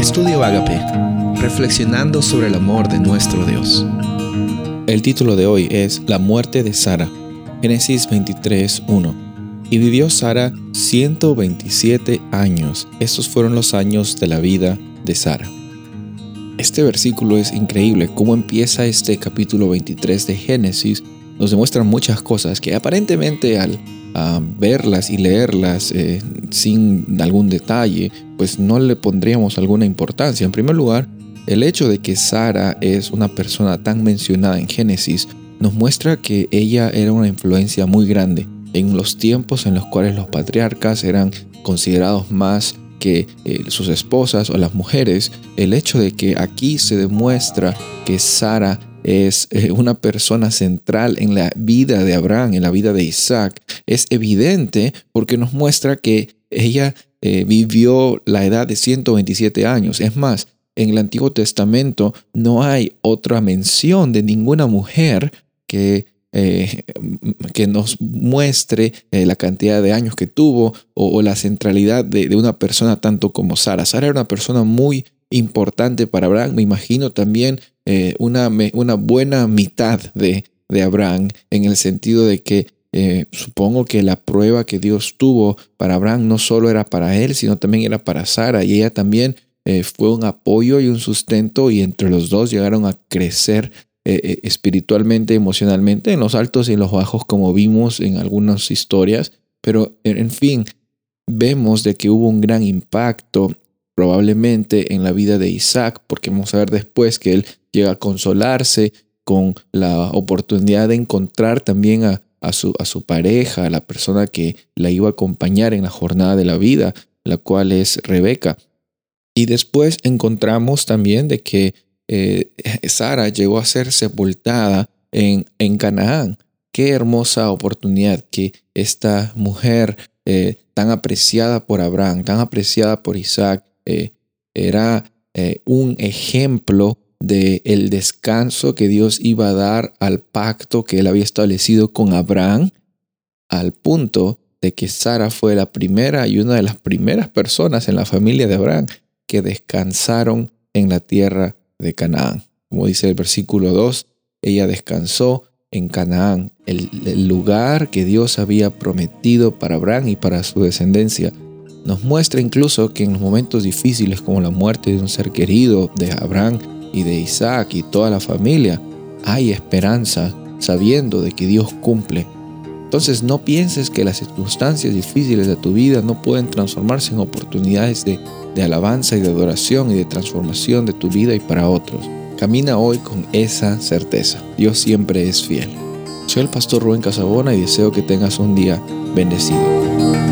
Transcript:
Estudio Agape, reflexionando sobre el amor de nuestro Dios. El título de hoy es La muerte de Sara, Génesis 23, 1. Y vivió Sara 127 años. Estos fueron los años de la vida de Sara. Este versículo es increíble, cómo empieza este capítulo 23 de Génesis. Nos demuestra muchas cosas que aparentemente al a verlas y leerlas eh, sin algún detalle, pues no le pondríamos alguna importancia. En primer lugar, el hecho de que Sara es una persona tan mencionada en Génesis nos muestra que ella era una influencia muy grande en los tiempos en los cuales los patriarcas eran considerados más que eh, sus esposas o las mujeres, el hecho de que aquí se demuestra que Sara es eh, una persona central en la vida de Abraham, en la vida de Isaac, es evidente porque nos muestra que ella eh, vivió la edad de 127 años. Es más, en el Antiguo Testamento no hay otra mención de ninguna mujer que, eh, que nos muestre la cantidad de años que tuvo o, la centralidad de, de, una persona tanto como Sara. Sara era una persona muy importante para Abraham. Me imagino también eh, una, una, buena mitad de, de, Abraham en el sentido de que eh, supongo que la prueba que Dios tuvo para Abraham no solo era para él, sino también era para Sara y ella también eh, fue un apoyo y un sustento y entre los dos llegaron a crecer espiritualmente, emocionalmente, en los altos y en los bajos como vimos en algunas historias, pero en fin, vemos de que hubo un gran impacto probablemente en la vida de Isaac, porque vamos a ver después que él llega a consolarse con la oportunidad de encontrar también a, su pareja, a la persona que la iba a acompañar en la jornada de la vida, la cual es Rebeca. Y después encontramos también de que eh, Sara llegó a ser sepultada en, en Canaán. Qué hermosa oportunidad que esta mujer eh, tan apreciada por Abraham, tan apreciada por Isaac, eh, era eh, un ejemplo de el descanso que Dios iba a dar al pacto que él había establecido con Abraham, al punto de que Sara fue la primera y una de las primeras personas en la familia de Abraham que descansaron en la tierra de Canaán. Como dice el versículo 2, ella descansó en Canaán, el lugar que Dios había prometido para Abraham y para su descendencia. Nos muestra incluso que en los momentos difíciles como la muerte de un ser querido de Abraham y de Isaac y toda la familia, hay esperanza sabiendo de que Dios cumple. Entonces no pienses que las circunstancias difíciles de tu vida no pueden transformarse en oportunidades de, alabanza y de adoración y de transformación de tu vida y para otros. Camina hoy con esa certeza. Dios siempre es fiel. Soy el pastor Rubén Casabona y deseo que tengas un día bendecido.